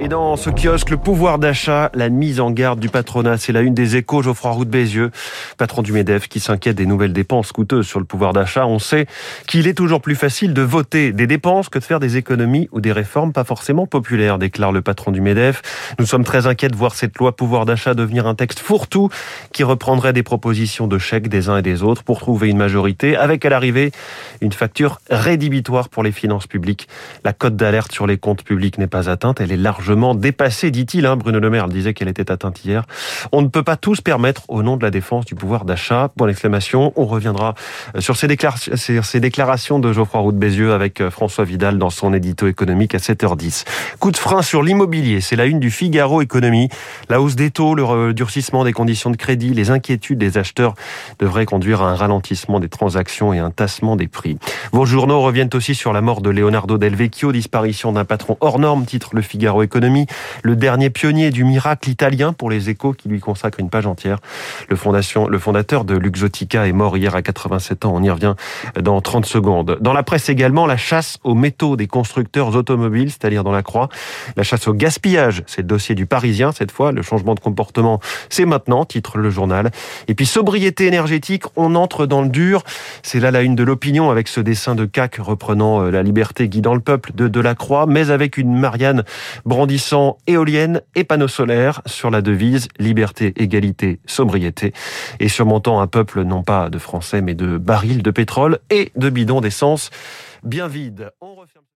Et dans ce kiosque, le pouvoir d'achat, la mise en garde du patronat, c'est la une des échos. Geoffroy Roux de Bézieux, patron du MEDEF, qui s'inquiète des nouvelles dépenses coûteuses sur le pouvoir d'achat. On sait qu'il est toujours plus facile de voter des dépenses que de faire des économies ou des réformes pas forcément populaires, déclare le patron du MEDEF. Nous sommes très inquiets de voir cette loi pouvoir d'achat devenir un texte fourre-tout qui reprendrait des propositions de chèques des uns et des autres pour trouver une majorité, avec à l'arrivée une facture rédhibitoire pour les finances publiques. La cote d'alerte sur les comptes publics n'est pas atteinte, elle est largement dépassée, dit-il. Hein. Bruno Le Maire disait qu'elle était atteinte hier. On ne peut pas tous permettre au nom de la défense du pouvoir d'achat. Point d'exclamation. On reviendra euh, sur ces, ces déclarations de Geoffroy Roux de Bézieux avec euh, François Vidal dans son édito économique à 7h10. Coup de frein sur l'immobilier. C'est la une du Figaro Économie. La hausse des taux, le durcissement des conditions de crédit, les inquiétudes des acheteurs devraient conduire à un ralentissement des transactions et un tassement des prix. Vos journaux reviennent aussi sur la mort de Leonardo Del Vecchio, disparition d'un patron hors norme, titre Le Figaro Économie, le dernier pionnier du miracle italien pour les échos qui lui consacre une page entière. Le, fondation, le fondateur de Luxotica est mort hier à 87 ans. On y revient dans 30 secondes. Dans la presse également, la chasse aux métaux des constructeurs automobiles, c'est-à-dire dans la croix. La chasse au gaspillage, c'est le dossier du Parisien cette fois. Le changement de comportement, c'est maintenant, titre le journal. Et puis sobriété énergétique, on entre dans le dur. C'est là la une de l'opinion avec ce dessin de CAC reprenant euh, la liberté guidant le peuple de Delacroix, mais avec une Marianne brandissant éolienne et panneaux solaires sur la devise liberté, égalité, sobriété et surmontant un peuple non pas de Français mais de barils de pétrole et de bidons d'essence bien vides.